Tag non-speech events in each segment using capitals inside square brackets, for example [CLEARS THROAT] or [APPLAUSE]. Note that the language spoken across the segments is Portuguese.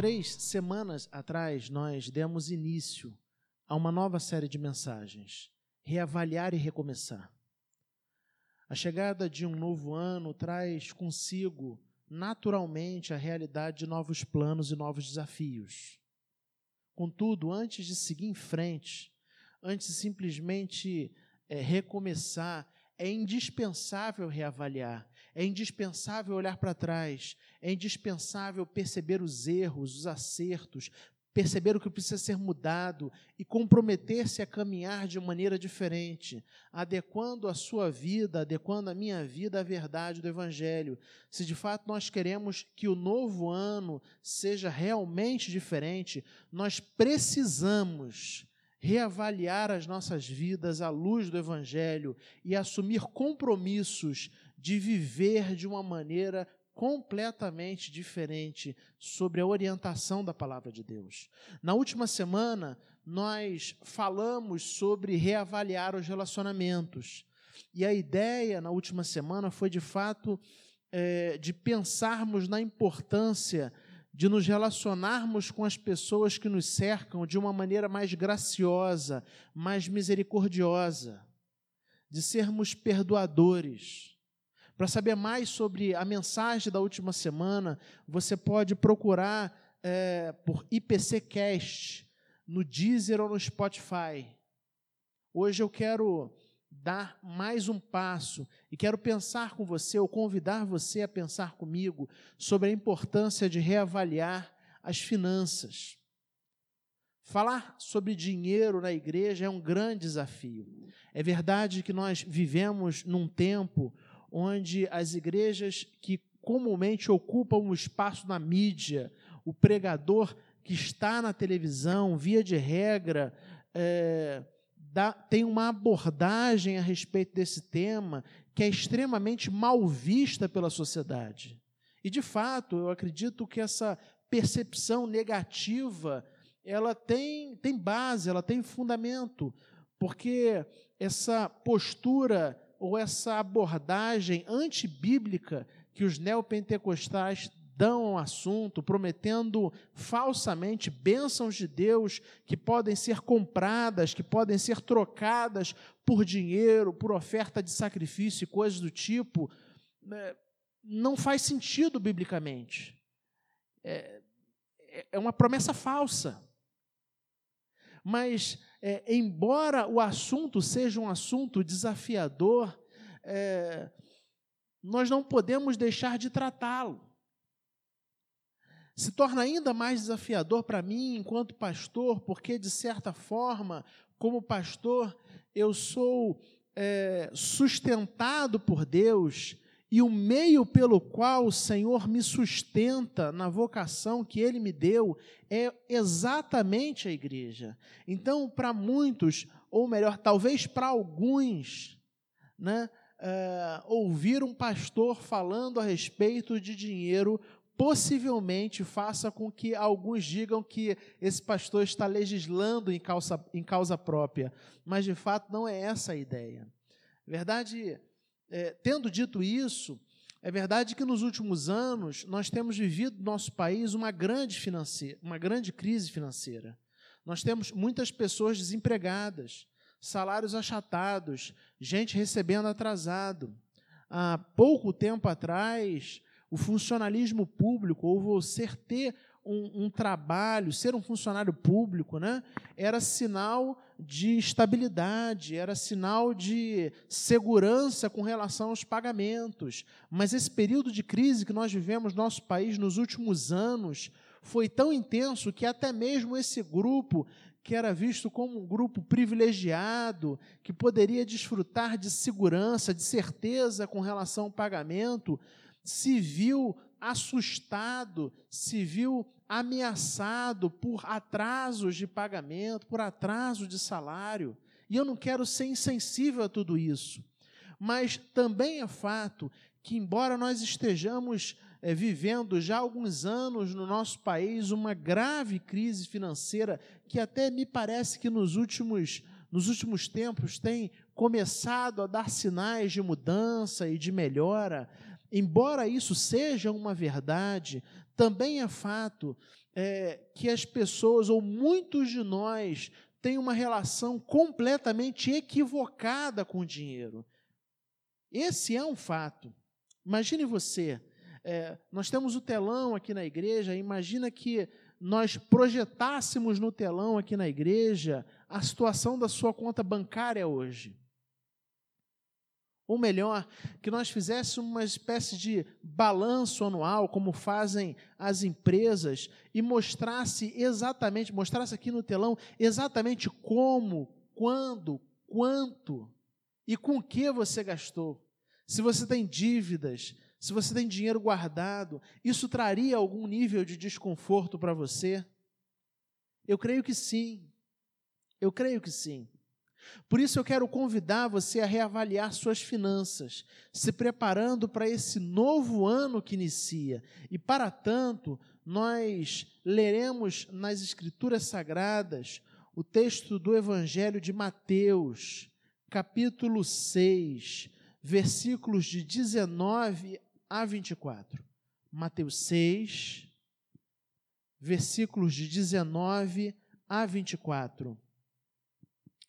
três semanas atrás, nós demos início a uma nova série de mensagens: Reavaliar e Recomeçar. A chegada de um novo ano traz consigo, naturalmente, a realidade de novos planos e novos desafios. Contudo, antes de seguir em frente, antes de simplesmente é, recomeçar, é indispensável reavaliar, é indispensável olhar para trás, é indispensável perceber os erros, os acertos, perceber o que precisa ser mudado e comprometer-se a caminhar de maneira diferente, adequando a sua vida, adequando a minha vida à verdade do Evangelho. Se de fato nós queremos que o novo ano seja realmente diferente, nós precisamos reavaliar as nossas vidas à luz do Evangelho e assumir compromissos de viver de uma maneira completamente diferente sobre a orientação da palavra de Deus. Na última semana, nós falamos sobre reavaliar os relacionamentos. E a ideia na última semana foi, de fato, é, de pensarmos na importância de nos relacionarmos com as pessoas que nos cercam de uma maneira mais graciosa, mais misericordiosa, de sermos perdoadores. Para saber mais sobre a mensagem da última semana, você pode procurar é, por IPCcast no Deezer ou no Spotify. Hoje eu quero dar mais um passo e quero pensar com você, ou convidar você a pensar comigo sobre a importância de reavaliar as finanças. Falar sobre dinheiro na igreja é um grande desafio. É verdade que nós vivemos num tempo onde as igrejas que comumente ocupam um espaço na mídia, o pregador que está na televisão, via de regra, é, dá, tem uma abordagem a respeito desse tema que é extremamente mal vista pela sociedade. E, de fato, eu acredito que essa percepção negativa ela tem, tem base, ela tem fundamento, porque essa postura ou essa abordagem antibíblica que os neopentecostais dão ao assunto, prometendo falsamente bênçãos de Deus que podem ser compradas, que podem ser trocadas por dinheiro, por oferta de sacrifício e coisas do tipo, né, não faz sentido biblicamente. É, é uma promessa falsa. Mas, é, embora o assunto seja um assunto desafiador, é, nós não podemos deixar de tratá-lo. Se torna ainda mais desafiador para mim enquanto pastor, porque, de certa forma, como pastor, eu sou é, sustentado por Deus e o meio pelo qual o Senhor me sustenta na vocação que Ele me deu é exatamente a igreja. Então, para muitos, ou melhor, talvez para alguns, né, é, ouvir um pastor falando a respeito de dinheiro possivelmente faça com que alguns digam que esse pastor está legislando em causa, em causa própria, mas de fato não é essa a ideia. Verdade, é, tendo dito isso, é verdade que nos últimos anos nós temos vivido no nosso país uma grande, uma grande crise financeira. Nós temos muitas pessoas desempregadas, salários achatados, gente recebendo atrasado. Há pouco tempo atrás, o funcionalismo público, ou você ter um, um, trabalho, ser um funcionário público, né, era sinal de estabilidade, era sinal de segurança com relação aos pagamentos. Mas esse período de crise que nós vivemos no nosso país nos últimos anos foi tão intenso que até mesmo esse grupo que era visto como um grupo privilegiado, que poderia desfrutar de segurança, de certeza com relação ao pagamento, se viu assustado, se viu ameaçado por atrasos de pagamento, por atraso de salário. E eu não quero ser insensível a tudo isso. Mas também é fato que, embora nós estejamos é, vivendo já há alguns anos no nosso país uma grave crise financeira, que até me parece que nos últimos, nos últimos tempos tem começado a dar sinais de mudança e de melhora, Embora isso seja uma verdade, também é fato é, que as pessoas, ou muitos de nós, têm uma relação completamente equivocada com o dinheiro. Esse é um fato. Imagine você, é, nós temos o telão aqui na igreja, imagina que nós projetássemos no telão aqui na igreja a situação da sua conta bancária hoje. Ou melhor, que nós fizéssemos uma espécie de balanço anual, como fazem as empresas, e mostrasse exatamente, mostrasse aqui no telão exatamente como, quando, quanto e com que você gastou. Se você tem dívidas, se você tem dinheiro guardado, isso traria algum nível de desconforto para você? Eu creio que sim. Eu creio que sim. Por isso eu quero convidar você a reavaliar suas finanças, se preparando para esse novo ano que inicia. E para tanto, nós leremos nas Escrituras Sagradas o texto do Evangelho de Mateus, capítulo 6, versículos de 19 a 24. Mateus 6, versículos de 19 a 24.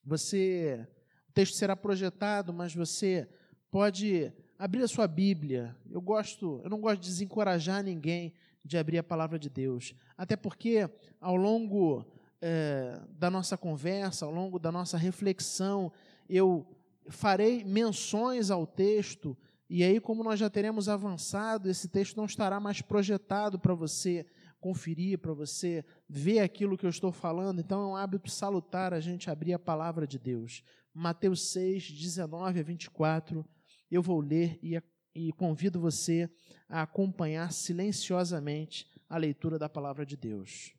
Você, o texto será projetado, mas você pode abrir a sua Bíblia. Eu gosto, eu não gosto de desencorajar ninguém de abrir a palavra de Deus, até porque ao longo é, da nossa conversa, ao longo da nossa reflexão, eu farei menções ao texto e aí, como nós já teremos avançado, esse texto não estará mais projetado para você conferir, para você ver aquilo que eu estou falando. Então, é um hábito salutar a gente abrir a palavra de Deus. Mateus 6, 19 a 24. Eu vou ler e, e convido você a acompanhar silenciosamente a leitura da palavra de Deus.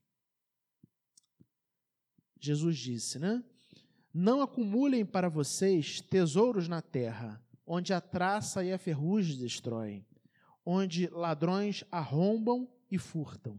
Jesus disse, né? Não acumulem para vocês tesouros na terra, onde a traça e a ferrugem destroem, onde ladrões arrombam e furtam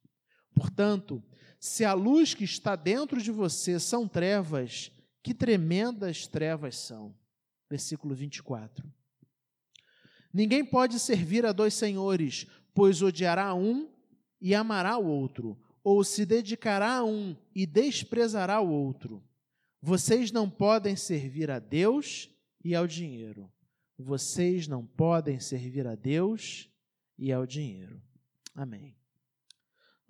Portanto, se a luz que está dentro de você são trevas, que tremendas trevas são. Versículo 24. Ninguém pode servir a dois senhores, pois odiará um e amará o outro, ou se dedicará a um e desprezará o outro. Vocês não podem servir a Deus e ao dinheiro. Vocês não podem servir a Deus e ao dinheiro. Amém.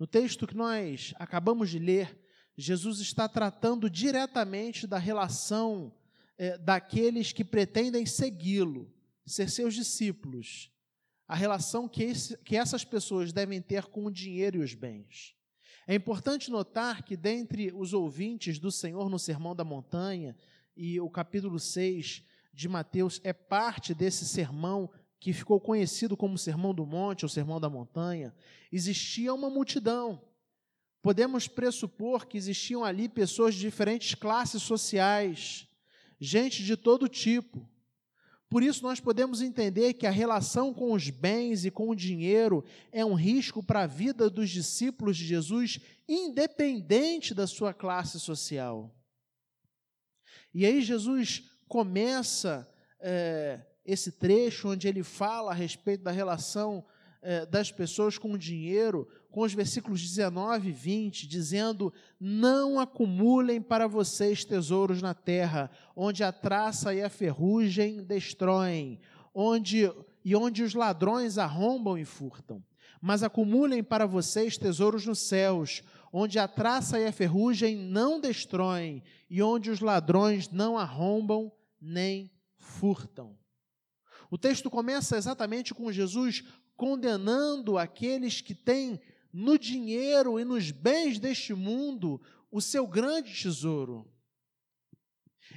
No texto que nós acabamos de ler, Jesus está tratando diretamente da relação é, daqueles que pretendem segui-lo, ser seus discípulos, a relação que, esse, que essas pessoas devem ter com o dinheiro e os bens. É importante notar que, dentre os ouvintes do Senhor no Sermão da Montanha, e o capítulo 6 de Mateus é parte desse sermão que ficou conhecido como Sermão do Monte ou Sermão da Montanha, existia uma multidão. Podemos pressupor que existiam ali pessoas de diferentes classes sociais, gente de todo tipo. Por isso, nós podemos entender que a relação com os bens e com o dinheiro é um risco para a vida dos discípulos de Jesus, independente da sua classe social. E aí, Jesus começa é, esse trecho onde ele fala a respeito da relação eh, das pessoas com o dinheiro, com os versículos 19 e 20, dizendo: Não acumulem para vocês tesouros na terra, onde a traça e a ferrugem destroem, onde e onde os ladrões arrombam e furtam. Mas acumulem para vocês tesouros nos céus, onde a traça e a ferrugem não destroem, e onde os ladrões não arrombam nem furtam. O texto começa exatamente com Jesus condenando aqueles que têm no dinheiro e nos bens deste mundo o seu grande tesouro.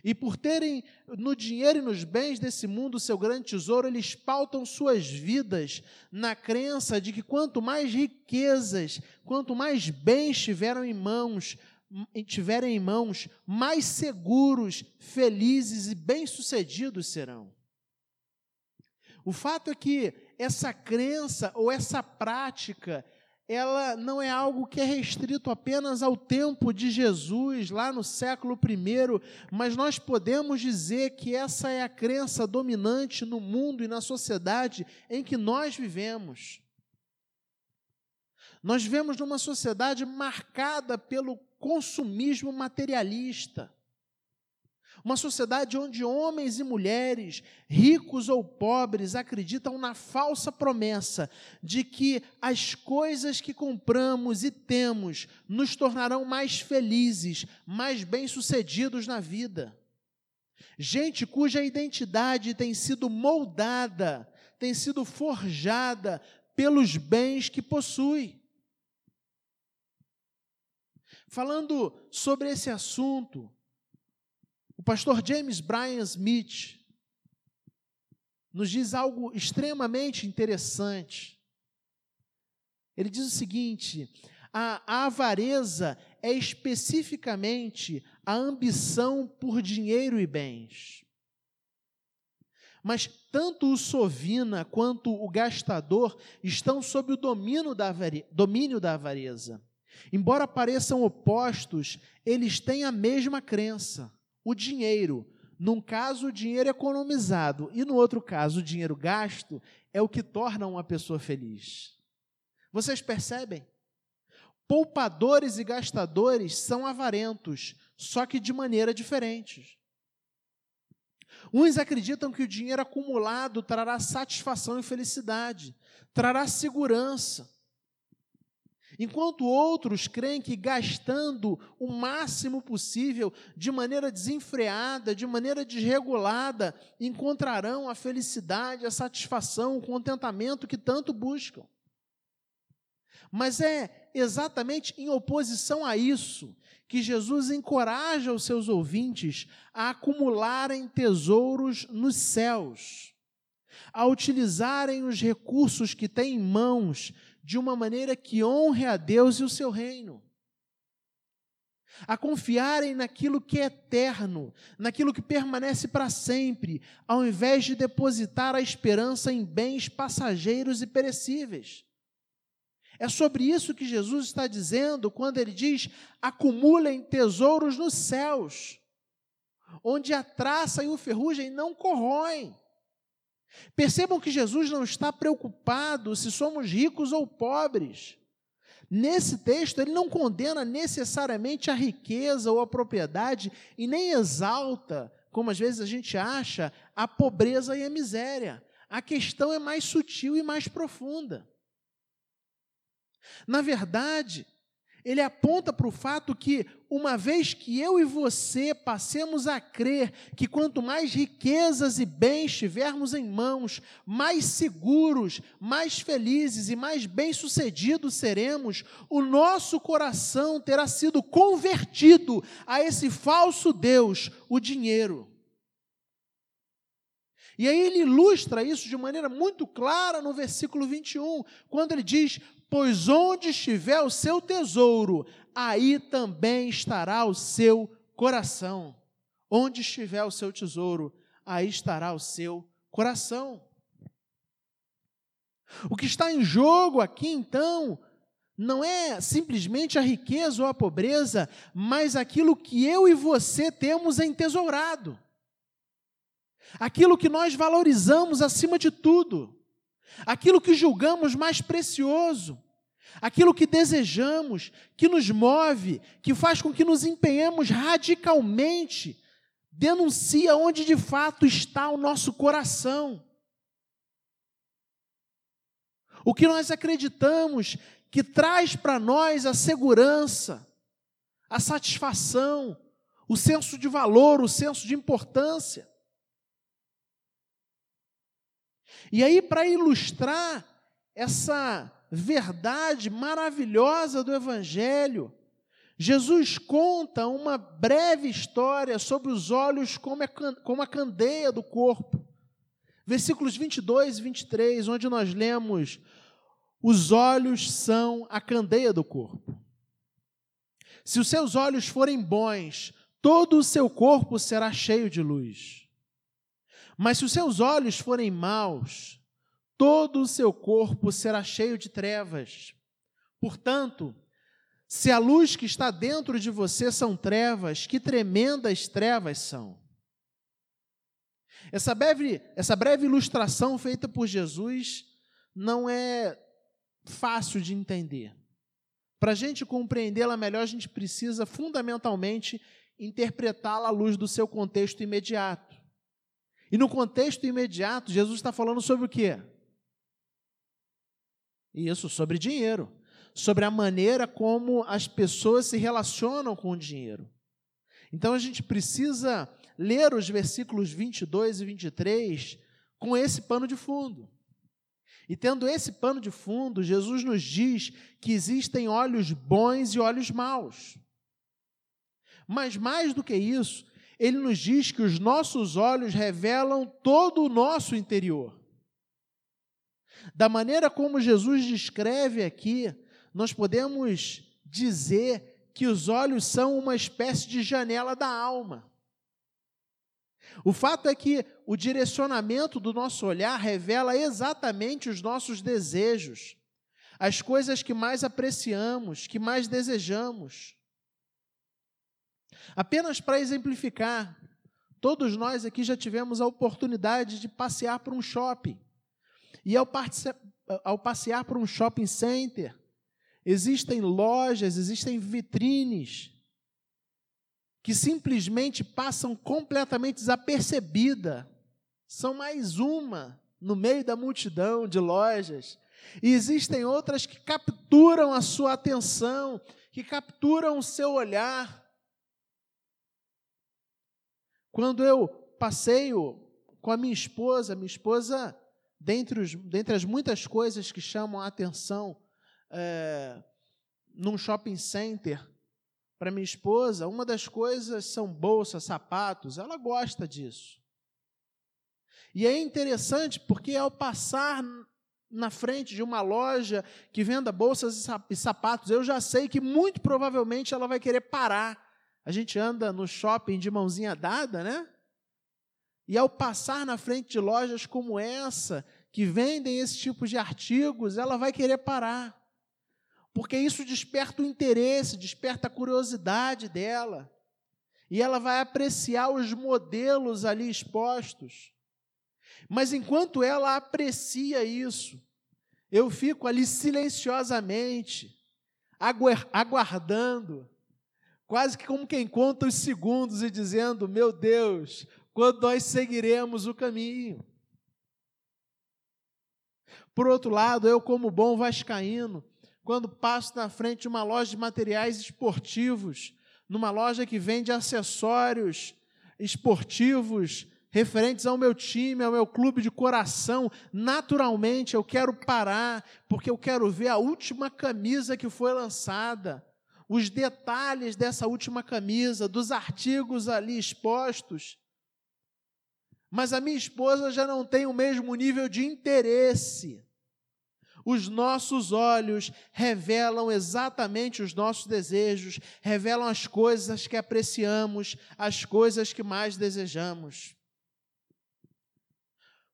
E por terem no dinheiro e nos bens desse mundo o seu grande tesouro, eles pautam suas vidas na crença de que quanto mais riquezas, quanto mais bens tiveram em mãos, tiverem em mãos, mais seguros, felizes e bem-sucedidos serão. O fato é que essa crença ou essa prática ela não é algo que é restrito apenas ao tempo de Jesus, lá no século I, mas nós podemos dizer que essa é a crença dominante no mundo e na sociedade em que nós vivemos. Nós vivemos numa sociedade marcada pelo consumismo materialista. Uma sociedade onde homens e mulheres, ricos ou pobres, acreditam na falsa promessa de que as coisas que compramos e temos nos tornarão mais felizes, mais bem-sucedidos na vida. Gente cuja identidade tem sido moldada, tem sido forjada pelos bens que possui. Falando sobre esse assunto, pastor James Bryan Smith nos diz algo extremamente interessante. Ele diz o seguinte: a, avareza é especificamente a ambição por dinheiro e bens. Mas tanto o sovina quanto o gastador estão sob o domínio da, domínio da avareza. Embora pareçam opostos, eles têm a mesma crença o dinheiro, num caso o dinheiro economizado e no outro caso o dinheiro gasto, é o que torna uma pessoa feliz. Vocês percebem? Poupadores e gastadores são avarentos, só que de maneira diferente. Uns acreditam que o dinheiro acumulado trará satisfação e felicidade, trará segurança. Enquanto outros creem que gastando o máximo possível, de maneira desenfreada, de maneira desregulada, encontrarão a felicidade, a satisfação, o contentamento que tanto buscam. Mas é exatamente em oposição a isso que Jesus encoraja os seus ouvintes a acumularem tesouros nos céus, a utilizarem os recursos que têm em mãos de uma maneira que honre a Deus e o seu reino. A confiarem naquilo que é eterno, naquilo que permanece para sempre, ao invés de depositar a esperança em bens passageiros e perecíveis. É sobre isso que Jesus está dizendo quando ele diz: acumulem tesouros nos céus, onde a traça e o ferrugem não corroem Percebam que Jesus não está preocupado se somos ricos ou pobres. Nesse texto, ele não condena necessariamente a riqueza ou a propriedade e nem exalta, como às vezes a gente acha, a pobreza e a miséria. A questão é mais sutil e mais profunda. Na verdade, ele aponta para o fato que, uma vez que eu e você passemos a crer que quanto mais riquezas e bens tivermos em mãos, mais seguros, mais felizes e mais bem-sucedidos seremos, o nosso coração terá sido convertido a esse falso Deus, o dinheiro. E aí ele ilustra isso de maneira muito clara no versículo 21, quando ele diz: Pois onde estiver o seu tesouro, aí também estará o seu coração. Onde estiver o seu tesouro, aí estará o seu coração. O que está em jogo aqui, então, não é simplesmente a riqueza ou a pobreza, mas aquilo que eu e você temos entesourado. Aquilo que nós valorizamos acima de tudo aquilo que julgamos mais precioso, aquilo que desejamos, que nos move, que faz com que nos empenhemos radicalmente, denuncia onde de fato está o nosso coração. O que nós acreditamos que traz para nós a segurança, a satisfação, o senso de valor, o senso de importância. E aí, para ilustrar essa verdade maravilhosa do Evangelho, Jesus conta uma breve história sobre os olhos como, é, a candeia do corpo. Versículos 22 e 23, onde nós lemos: Os olhos são a candeia do corpo. Se os seus olhos forem bons, todo o seu corpo será cheio de luz. Mas se os seus olhos forem maus, todo o seu corpo será cheio de trevas. Portanto, se a luz que está dentro de você são trevas, que tremendas trevas são. Essa breve, essa breve ilustração feita por Jesus não é fácil de entender. Para a gente compreendê-la melhor, a gente precisa fundamentalmente interpretá-la à luz do seu contexto imediato. E no contexto imediato, Jesus está falando sobre o quê? Isso, sobre dinheiro. Sobre a maneira como as pessoas se relacionam com o dinheiro. Então a gente precisa ler os versículos 22 e 23 com esse pano de fundo. E tendo esse pano de fundo, Jesus nos diz que existem olhos bons e olhos maus. Mas mais do que isso, ele nos diz que os nossos olhos revelam todo o nosso interior. Da maneira como Jesus descreve aqui, nós podemos dizer que os olhos são uma espécie de janela da alma. O fato é que o direcionamento do nosso olhar revela exatamente os nossos desejos, as coisas que mais apreciamos, que mais desejamos. Apenas para exemplificar, todos nós aqui já tivemos a oportunidade de passear por um shopping. E ao, ao passear por um shopping center, existem lojas, existem vitrines que simplesmente passam completamente desapercebida. São mais uma no meio da multidão de lojas. E existem outras que capturam a sua atenção, que capturam o seu olhar. Quando eu passeio com a minha esposa, minha esposa, dentre, os, dentre as muitas coisas que chamam a atenção é, num shopping center, para minha esposa, uma das coisas são bolsas, sapatos, ela gosta disso. E é interessante porque ao passar na frente de uma loja que venda bolsas e sapatos, eu já sei que muito provavelmente ela vai querer parar. A gente anda no shopping de mãozinha dada, né? E ao passar na frente de lojas como essa, que vendem esse tipo de artigos, ela vai querer parar porque isso desperta o interesse, desperta a curiosidade dela. E ela vai apreciar os modelos ali expostos. Mas enquanto ela aprecia isso, eu fico ali silenciosamente, aguardando, quase que como quem conta os segundos e dizendo: Meu Deus, quando nós seguiremos o caminho. Por outro lado, eu, como bom vascaíno, quando passo na frente de uma loja de materiais esportivos, numa loja que vende acessórios esportivos referentes ao meu time, ao meu clube de coração, naturalmente eu quero parar, porque eu quero ver a última camisa que foi lançada, os detalhes dessa última camisa, dos artigos ali expostos. Mas a minha esposa já não tem o mesmo nível de interesse os nossos olhos revelam exatamente os nossos desejos, revelam as coisas que apreciamos, as coisas que mais desejamos.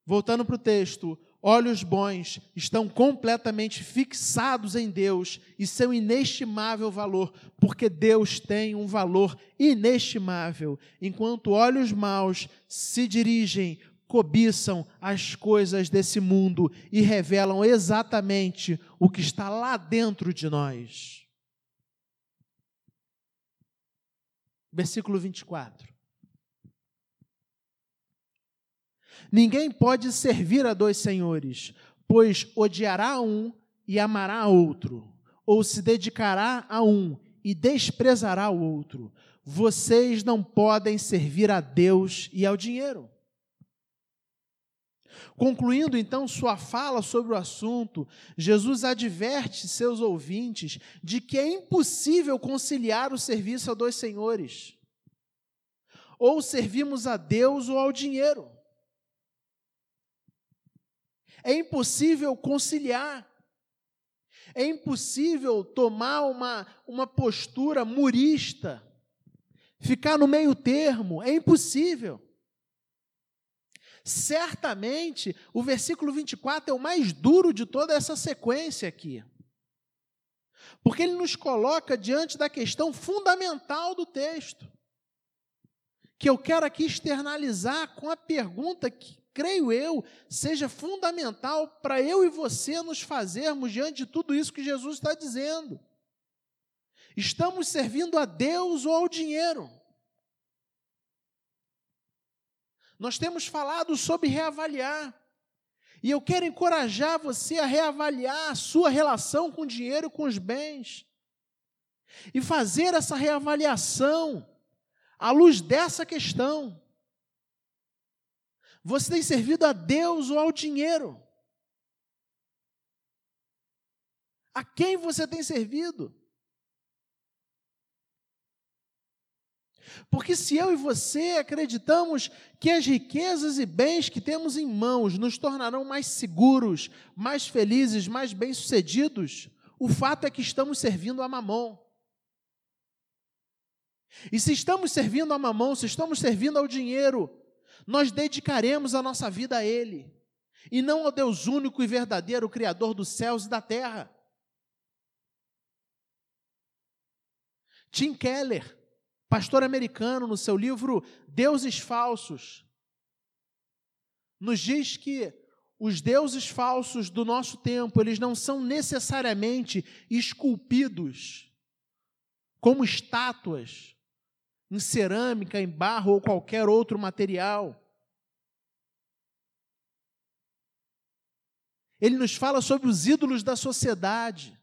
Voltando para o texto, olhos bons estão completamente fixados em Deus e seu inestimável valor, porque Deus tem um valor inestimável, enquanto olhos maus se dirigem cobiçam as coisas desse mundo e revelam exatamente o que está lá dentro de nós. Versículo 24. Ninguém pode servir a dois senhores, pois odiará um e amará outro, ou se dedicará a um e desprezará o outro. Vocês não podem servir a Deus e ao dinheiro. Concluindo então sua fala sobre o assunto, Jesus adverte seus ouvintes de que é impossível conciliar o serviço a dois senhores. Ou servimos a Deus ou ao dinheiro. É impossível conciliar. É impossível tomar uma, uma postura murista, ficar no meio termo. É impossível. Certamente, o versículo 24 é o mais duro de toda essa sequência aqui. Porque ele nos coloca diante da questão fundamental do texto, que eu quero aqui externalizar com a pergunta que, creio eu, seja fundamental para eu e você nos fazermos diante de tudo isso que Jesus está dizendo. Estamos servindo a Deus ou ao dinheiro? Nós temos falado sobre reavaliar. E eu quero encorajar você a reavaliar a sua relação com o dinheiro e com os bens. E fazer essa reavaliação à luz dessa questão. Você tem servido a Deus ou ao dinheiro? A quem você tem servido? Porque se eu e você acreditamos que as riquezas e bens que temos em mãos nos tornarão mais seguros, mais felizes, mais bem-sucedidos, o fato é que estamos servindo a mamão. E se estamos servindo a mamão, se estamos servindo ao dinheiro, nós dedicaremos a nossa vida a Ele, e não ao Deus único e verdadeiro, Criador dos céus e da terra. Tim Keller, pastor americano, no seu livro Deuses Falsos, nos diz que os deuses falsos do nosso tempo, eles não são necessariamente esculpidos como estátuas em cerâmica, em barro ou qualquer outro material. Ele nos fala sobre os ídolos da sociedade.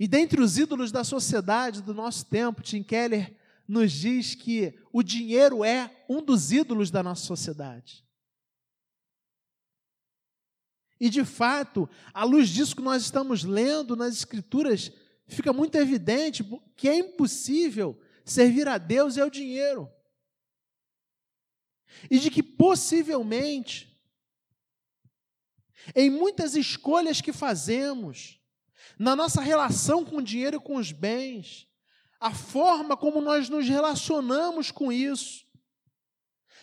E dentre os ídolos da sociedade do nosso tempo, Tim Keller nos diz que o dinheiro é um dos ídolos da nossa sociedade. E de fato, à luz disso que nós estamos lendo nas Escrituras, fica muito evidente que é impossível servir a Deus e ao dinheiro. E de que possivelmente, em muitas escolhas que fazemos, na nossa relação com o dinheiro e com os bens, a forma como nós nos relacionamos com isso.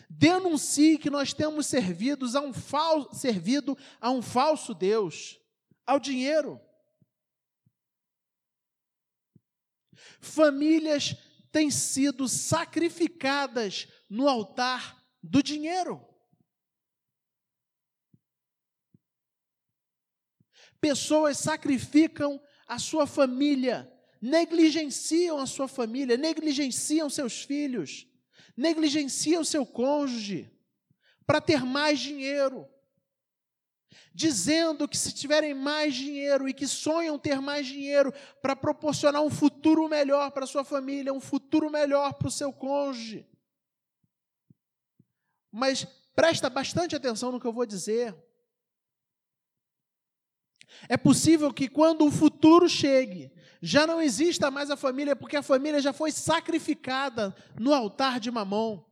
Denuncie que nós temos servidos a um fal, servido a um falso Deus, ao dinheiro. Famílias têm sido sacrificadas no altar do dinheiro. Pessoas sacrificam a sua família negligenciam a sua família, negligenciam seus filhos, negligenciam seu cônjuge para ter mais dinheiro. Dizendo que se tiverem mais dinheiro e que sonham ter mais dinheiro para proporcionar um futuro melhor para sua família, um futuro melhor para o seu cônjuge. Mas presta bastante atenção no que eu vou dizer. É possível que quando o futuro chegue, já não exista mais a família, porque a família já foi sacrificada no altar de Mamon.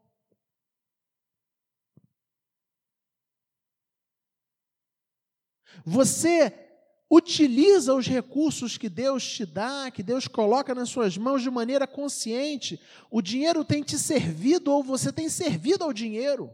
Você utiliza os recursos que Deus te dá, que Deus coloca nas suas mãos de maneira consciente. O dinheiro tem te servido ou você tem servido ao dinheiro.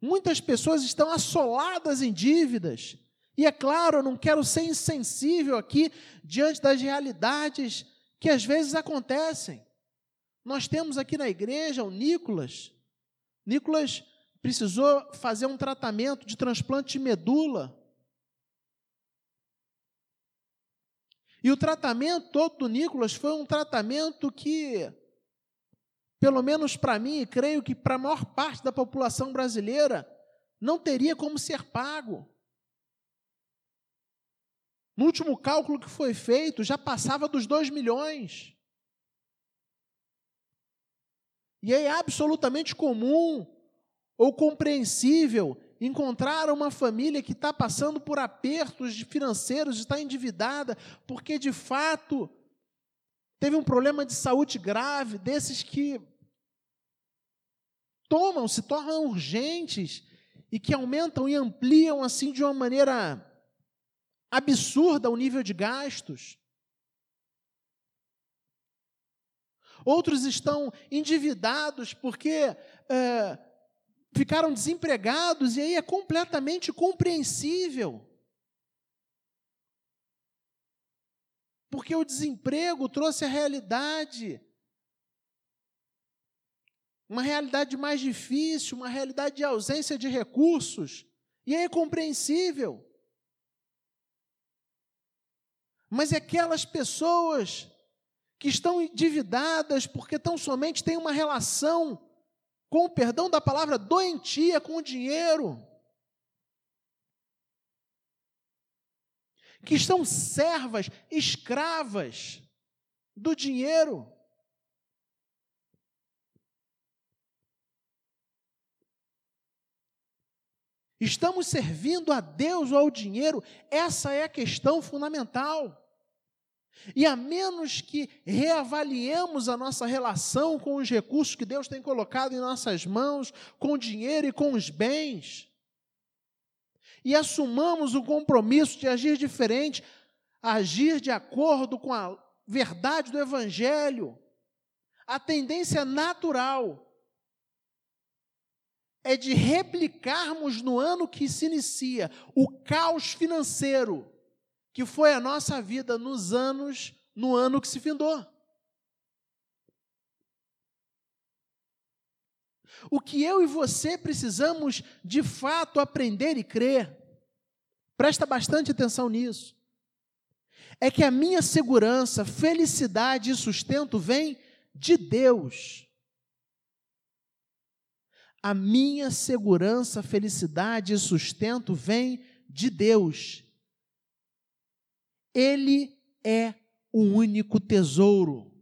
Muitas pessoas estão assoladas em dívidas. E é claro, eu não quero ser insensível aqui diante das realidades que às vezes acontecem. Nós temos aqui na igreja o Nicolas. Nicolas precisou fazer um tratamento de transplante de medula. E o tratamento todo do Nicolas foi um tratamento que pelo menos para mim, e creio que para a maior parte da população brasileira, não teria como ser pago. No último cálculo que foi feito, já passava dos 2 milhões. E é absolutamente comum ou compreensível encontrar uma família que está passando por apertos financeiros, está endividada, porque de fato teve um problema de saúde grave, desses que tomam, se tornam urgentes e que aumentam e ampliam assim de uma maneira absurda o nível de gastos. Outros estão endividados porque é, ficaram desempregados, e aí é completamente compreensível. Porque o desemprego trouxe a realidade, uma realidade mais difícil, uma realidade de ausência de recursos, e é compreensível. Mas aquelas pessoas que estão endividadas porque tão somente têm uma relação, com o perdão da palavra, doentia com o dinheiro. Que estão servas, escravas do dinheiro. Estamos servindo a Deus ou ao dinheiro? Essa é a questão fundamental. E a menos que reavaliemos a nossa relação com os recursos que Deus tem colocado em nossas mãos, com o dinheiro e com os bens, e assumamos o compromisso de agir diferente, agir de acordo com a verdade do Evangelho, a tendência natural é de replicarmos no ano que se inicia o caos financeiro que foi a nossa vida nos anos, no ano que se findou. O que eu e você precisamos de fato aprender e crer, presta bastante atenção nisso, é que a minha segurança, felicidade e sustento vem de Deus. A minha segurança, felicidade e sustento vem de Deus. Ele é o único tesouro.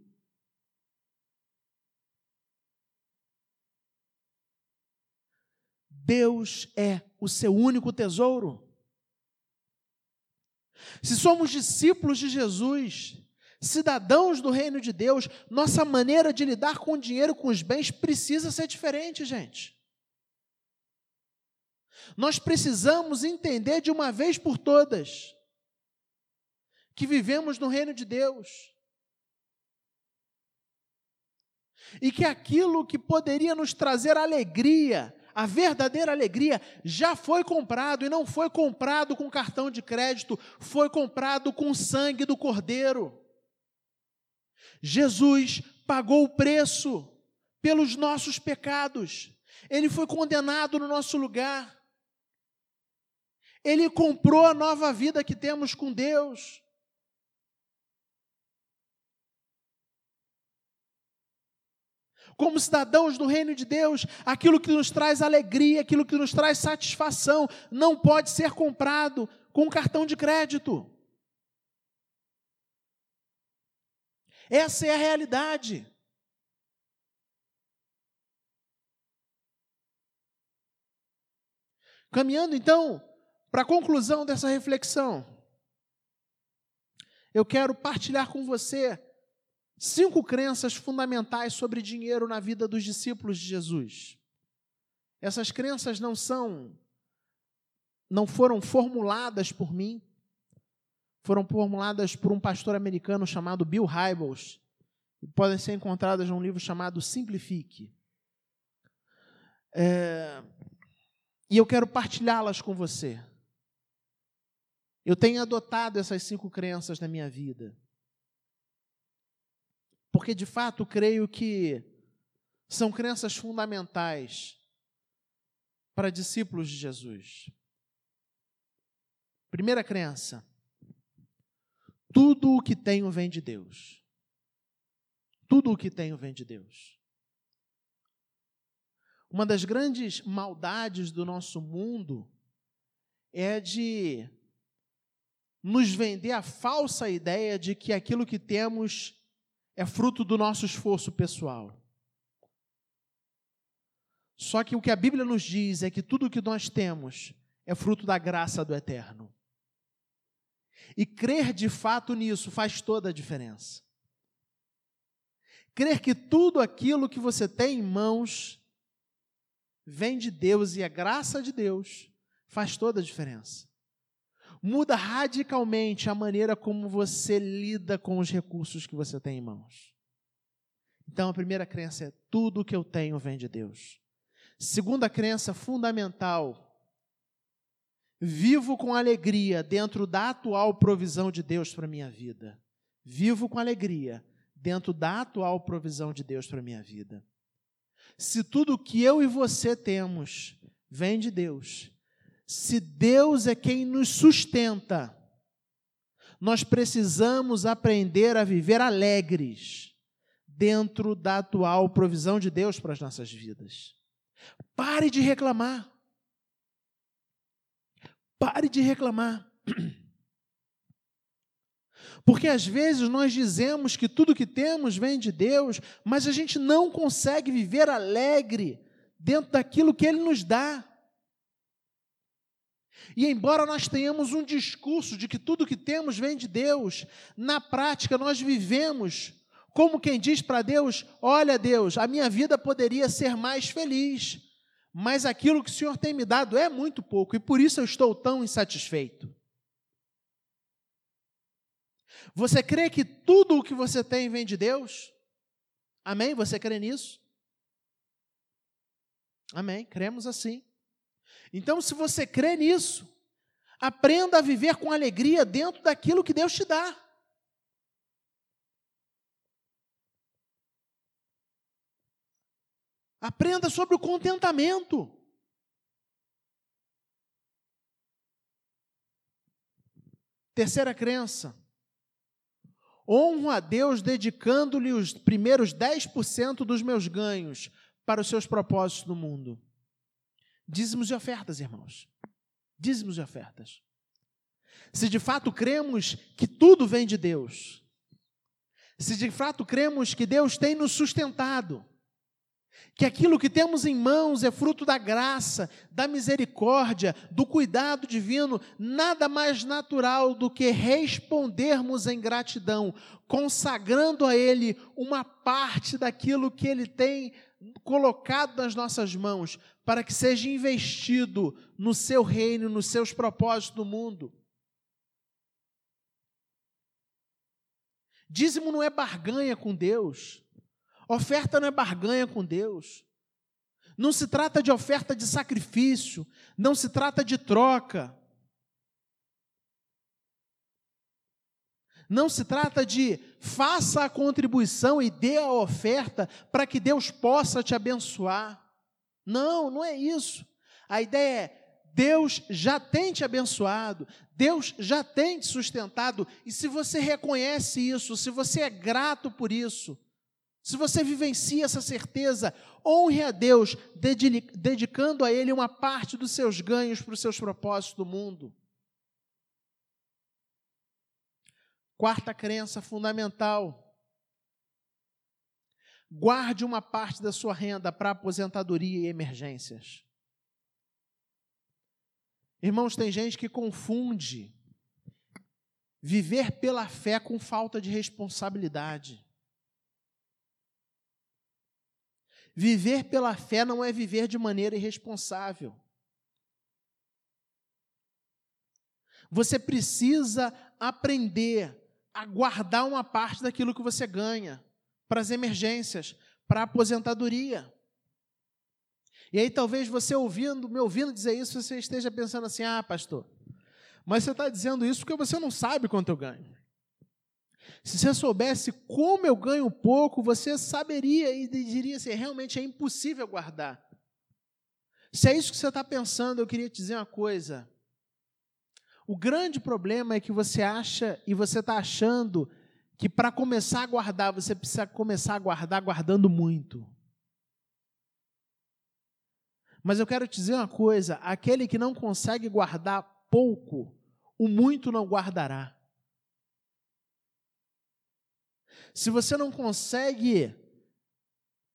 Deus é o seu único tesouro. Se somos discípulos de Jesus, cidadãos do reino de Deus, nossa maneira de lidar com o dinheiro, com os bens, precisa ser diferente, gente. Nós precisamos entender de uma vez por todas que vivemos no reino de Deus. E que aquilo que poderia nos trazer alegria, a verdadeira alegria, já foi comprado e não foi comprado com cartão de crédito, foi comprado com o sangue do Cordeiro. Jesus pagou o preço pelos nossos pecados, ele foi condenado no nosso lugar, ele comprou a nova vida que temos com Deus. Como cidadãos do reino de Deus, aquilo que nos traz alegria, aquilo que nos traz satisfação, não pode ser comprado com um cartão de crédito. Essa é a realidade. Caminhando então para a conclusão dessa reflexão, eu quero partilhar com você Cinco crenças fundamentais sobre dinheiro na vida dos discípulos de Jesus. Essas crenças não são, não foram formuladas por mim, foram formuladas por um pastor americano chamado Bill Hybels, e podem ser encontradas num livro chamado Simplifique. É, e eu quero partilhá-las com você. Eu tenho adotado essas cinco crenças na minha vida. Porque de fato creio que são crenças fundamentais para discípulos de Jesus. Primeira crença: tudo o que tenho vem de Deus. Tudo o que tenho vem de Deus. Uma das grandes maldades do nosso mundo é de nos vender a falsa ideia de que aquilo que temos é fruto do nosso esforço pessoal. Só que o que a Bíblia nos diz é que tudo o que nós temos é fruto da graça do eterno. E crer de fato nisso faz toda a diferença. Crer que tudo aquilo que você tem em mãos vem de Deus e a graça de Deus faz toda a diferença. Muda radicalmente a maneira como você lida com os recursos que você tem em mãos. Então, a primeira crença é: tudo o que eu tenho vem de Deus. Segunda crença fundamental Vivo com alegria dentro da atual provisão de Deus para minha vida. Vivo com alegria dentro da atual provisão de Deus para minha vida. Se tudo que eu e você temos vem de Deus, se Deus é quem nos sustenta, nós precisamos aprender a viver alegres dentro da atual provisão de Deus para as nossas vidas. Pare de reclamar. Pare de reclamar. [CLEARS THROAT] Porque às vezes nós dizemos que tudo que temos vem de Deus, mas a gente não consegue viver alegre dentro daquilo que Ele nos dá. E embora nós tenhamos um discurso de que tudo que temos vem de Deus, na prática nós vivemos como quem diz para Deus: Olha, Deus, a minha vida poderia ser mais feliz, mas aquilo que o Senhor tem me dado é muito pouco e por isso eu estou tão insatisfeito. Você crê que tudo o que você tem vem de Deus? Amém? Você crê nisso? Amém? Cremos assim. Então, se você crê nisso, aprenda a viver com alegria dentro daquilo que Deus te dá. Aprenda sobre o contentamento. Terceira crença. Honro a Deus dedicando-lhe os primeiros 10% dos meus ganhos para os seus propósitos no mundo. Dízimos e ofertas, irmãos. Dízimos e ofertas. Se de fato cremos que tudo vem de Deus, se de fato cremos que Deus tem nos sustentado, que aquilo que temos em mãos é fruto da graça, da misericórdia, do cuidado divino, nada mais natural do que respondermos em gratidão, consagrando a Ele uma parte daquilo que Ele tem colocado nas nossas mãos, para que seja investido no seu reino, nos seus propósitos do mundo. Dízimo não é barganha com Deus. Oferta não é barganha com Deus. Não se trata de oferta de sacrifício, não se trata de troca. Não se trata de faça a contribuição e dê a oferta para que Deus possa te abençoar. Não, não é isso. A ideia é Deus já tem te abençoado, Deus já tem te sustentado, e se você reconhece isso, se você é grato por isso, se você vivencia essa certeza, honre a Deus, dedicando a Ele uma parte dos seus ganhos para os seus propósitos do mundo. Quarta crença fundamental. Guarde uma parte da sua renda para aposentadoria e emergências. Irmãos, tem gente que confunde viver pela fé com falta de responsabilidade. Viver pela fé não é viver de maneira irresponsável. Você precisa aprender a guardar uma parte daquilo que você ganha para as emergências, para a aposentadoria. E aí talvez você ouvindo, me ouvindo dizer isso, você esteja pensando assim: "Ah, pastor, mas você está dizendo isso porque você não sabe quanto eu ganho". Se você soubesse como eu ganho pouco, você saberia e diria assim: realmente é impossível guardar. Se é isso que você está pensando, eu queria te dizer uma coisa. O grande problema é que você acha e você está achando que para começar a guardar, você precisa começar a guardar guardando muito. Mas eu quero te dizer uma coisa: aquele que não consegue guardar pouco, o muito não guardará. Se você não consegue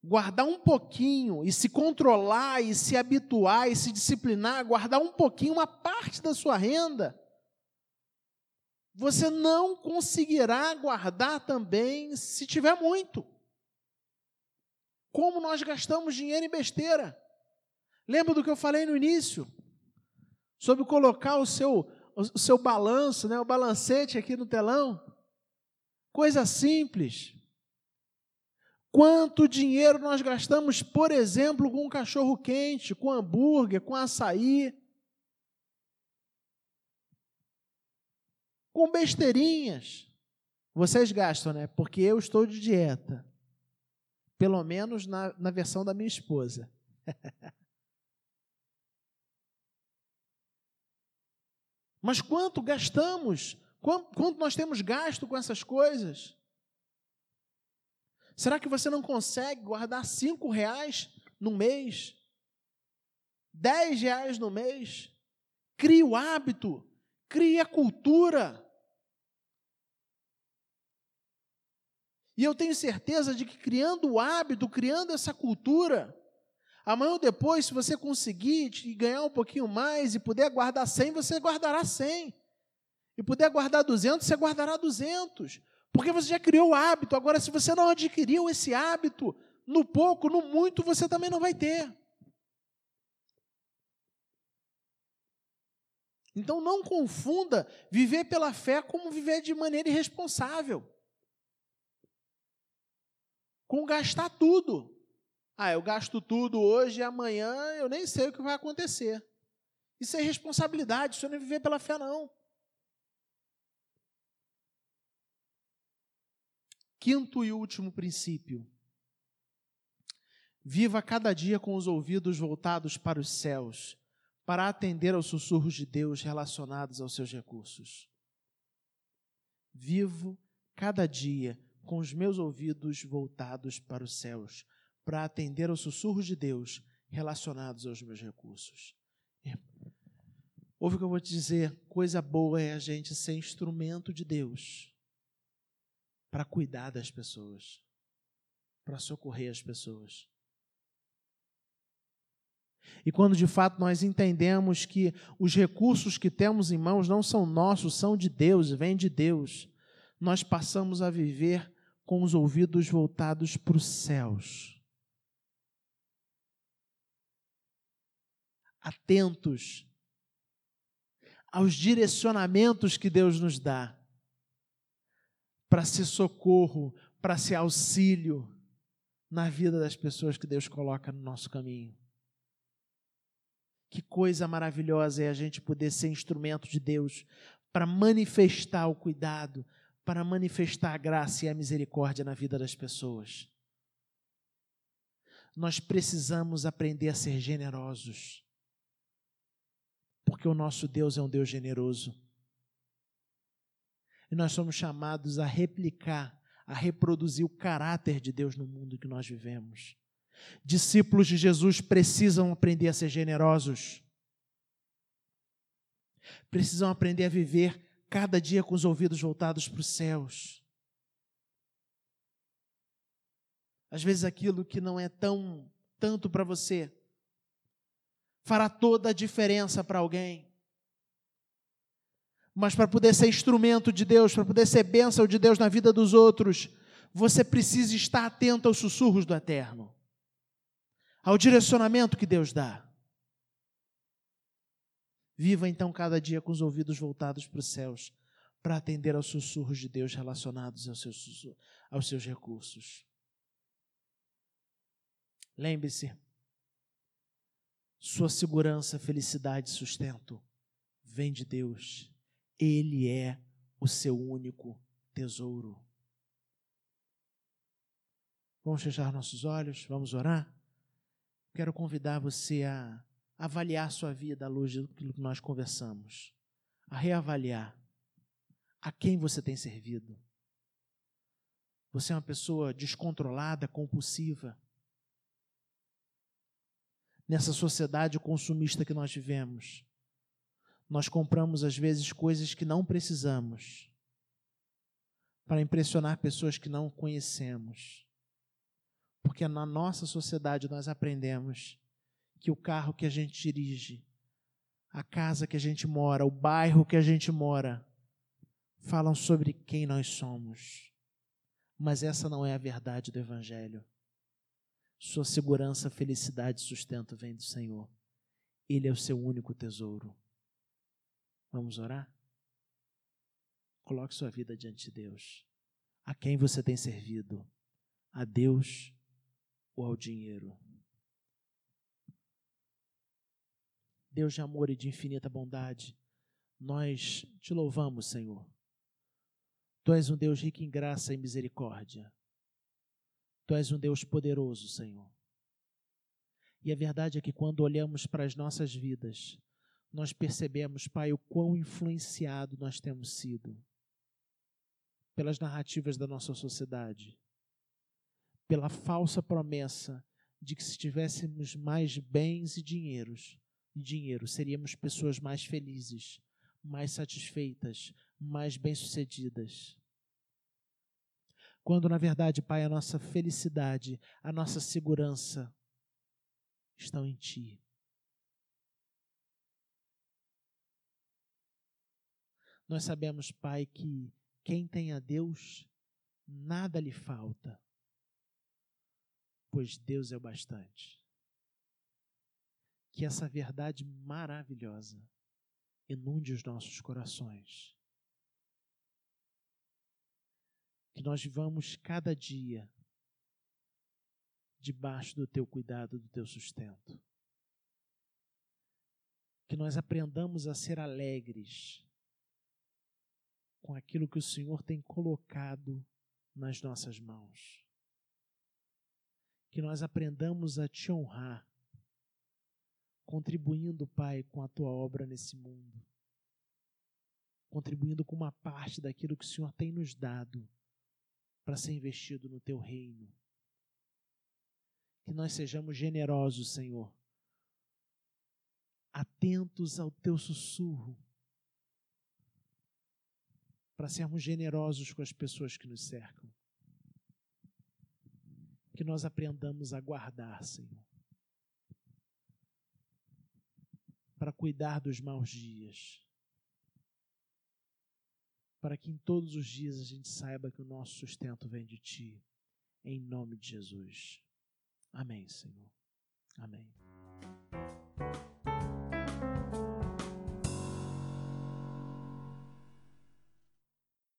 guardar um pouquinho e se controlar e se habituar e se disciplinar, guardar um pouquinho, uma parte da sua renda, você não conseguirá guardar também se tiver muito. Como nós gastamos dinheiro em besteira. Lembra do que eu falei no início? Sobre colocar o seu, o seu balanço, né, o balancete aqui no telão? Coisa simples. Quanto dinheiro nós gastamos, por exemplo, com um cachorro quente, com hambúrguer, com açaí, com besteirinhas. Vocês gastam, né? Porque eu estou de dieta. Pelo menos na, na versão da minha esposa. [LAUGHS] Mas quanto gastamos? Quanto nós temos gasto com essas coisas? Será que você não consegue guardar cinco reais no mês? Dez reais no mês? Crie o hábito, crie a cultura. E eu tenho certeza de que criando o hábito, criando essa cultura, amanhã ou depois, se você conseguir ganhar um pouquinho mais e puder guardar 100, você guardará 100. E puder guardar 200, você guardará 200. Porque você já criou o hábito. Agora, se você não adquiriu esse hábito, no pouco, no muito, você também não vai ter. Então não confunda viver pela fé como viver de maneira irresponsável. Com gastar tudo. Ah, eu gasto tudo hoje e amanhã eu nem sei o que vai acontecer. Isso é irresponsabilidade, isso não é viver pela fé, não. Quinto e último princípio. Viva cada dia com os ouvidos voltados para os céus, para atender aos sussurros de Deus relacionados aos seus recursos. Vivo cada dia com os meus ouvidos voltados para os céus, para atender aos sussurros de Deus relacionados aos meus recursos. Ouve o que eu vou te dizer: coisa boa é a gente ser instrumento de Deus para cuidar das pessoas, para socorrer as pessoas. E quando de fato nós entendemos que os recursos que temos em mãos não são nossos, são de Deus, vêm de Deus, nós passamos a viver com os ouvidos voltados para os céus. Atentos aos direcionamentos que Deus nos dá para ser socorro, para ser auxílio na vida das pessoas que Deus coloca no nosso caminho. Que coisa maravilhosa é a gente poder ser instrumento de Deus para manifestar o cuidado, para manifestar a graça e a misericórdia na vida das pessoas. Nós precisamos aprender a ser generosos, porque o nosso Deus é um Deus generoso. E nós somos chamados a replicar, a reproduzir o caráter de Deus no mundo que nós vivemos. Discípulos de Jesus precisam aprender a ser generosos. Precisam aprender a viver cada dia com os ouvidos voltados para os céus. Às vezes aquilo que não é tão tanto para você fará toda a diferença para alguém mas para poder ser instrumento de Deus, para poder ser bênção de Deus na vida dos outros, você precisa estar atento aos sussurros do Eterno, ao direcionamento que Deus dá. Viva então cada dia com os ouvidos voltados para os céus, para atender aos sussurros de Deus relacionados aos seus, aos seus recursos. Lembre-se, sua segurança, felicidade e sustento vem de Deus ele é o seu único tesouro. Vamos fechar nossos olhos, vamos orar? Quero convidar você a avaliar sua vida à luz daquilo que nós conversamos, a reavaliar a quem você tem servido. Você é uma pessoa descontrolada, compulsiva. Nessa sociedade consumista que nós vivemos, nós compramos às vezes coisas que não precisamos para impressionar pessoas que não conhecemos. Porque na nossa sociedade nós aprendemos que o carro que a gente dirige, a casa que a gente mora, o bairro que a gente mora, falam sobre quem nós somos. Mas essa não é a verdade do Evangelho. Sua segurança, felicidade e sustento vem do Senhor. Ele é o seu único tesouro. Vamos orar? Coloque sua vida diante de Deus. A quem você tem servido? A Deus ou ao dinheiro? Deus de amor e de infinita bondade, nós te louvamos, Senhor. Tu és um Deus rico em graça e misericórdia. Tu és um Deus poderoso, Senhor. E a verdade é que quando olhamos para as nossas vidas, nós percebemos, Pai, o quão influenciado nós temos sido pelas narrativas da nossa sociedade, pela falsa promessa de que se tivéssemos mais bens e dinheiros, dinheiro, seríamos pessoas mais felizes, mais satisfeitas, mais bem-sucedidas. Quando, na verdade, Pai, a nossa felicidade, a nossa segurança estão em Ti. Nós sabemos, Pai, que quem tem a Deus, nada lhe falta, pois Deus é o bastante. Que essa verdade maravilhosa inunde os nossos corações que nós vivamos cada dia debaixo do teu cuidado, do teu sustento. Que nós aprendamos a ser alegres com aquilo que o Senhor tem colocado nas nossas mãos. Que nós aprendamos a te honrar, contribuindo, Pai, com a tua obra nesse mundo, contribuindo com uma parte daquilo que o Senhor tem nos dado para ser investido no teu reino. Que nós sejamos generosos, Senhor, atentos ao teu sussurro, para sermos generosos com as pessoas que nos cercam. Que nós aprendamos a guardar, Senhor, para cuidar dos maus dias para que em todos os dias a gente saiba que o nosso sustento vem de Ti, em nome de Jesus. Amém, Senhor. Amém.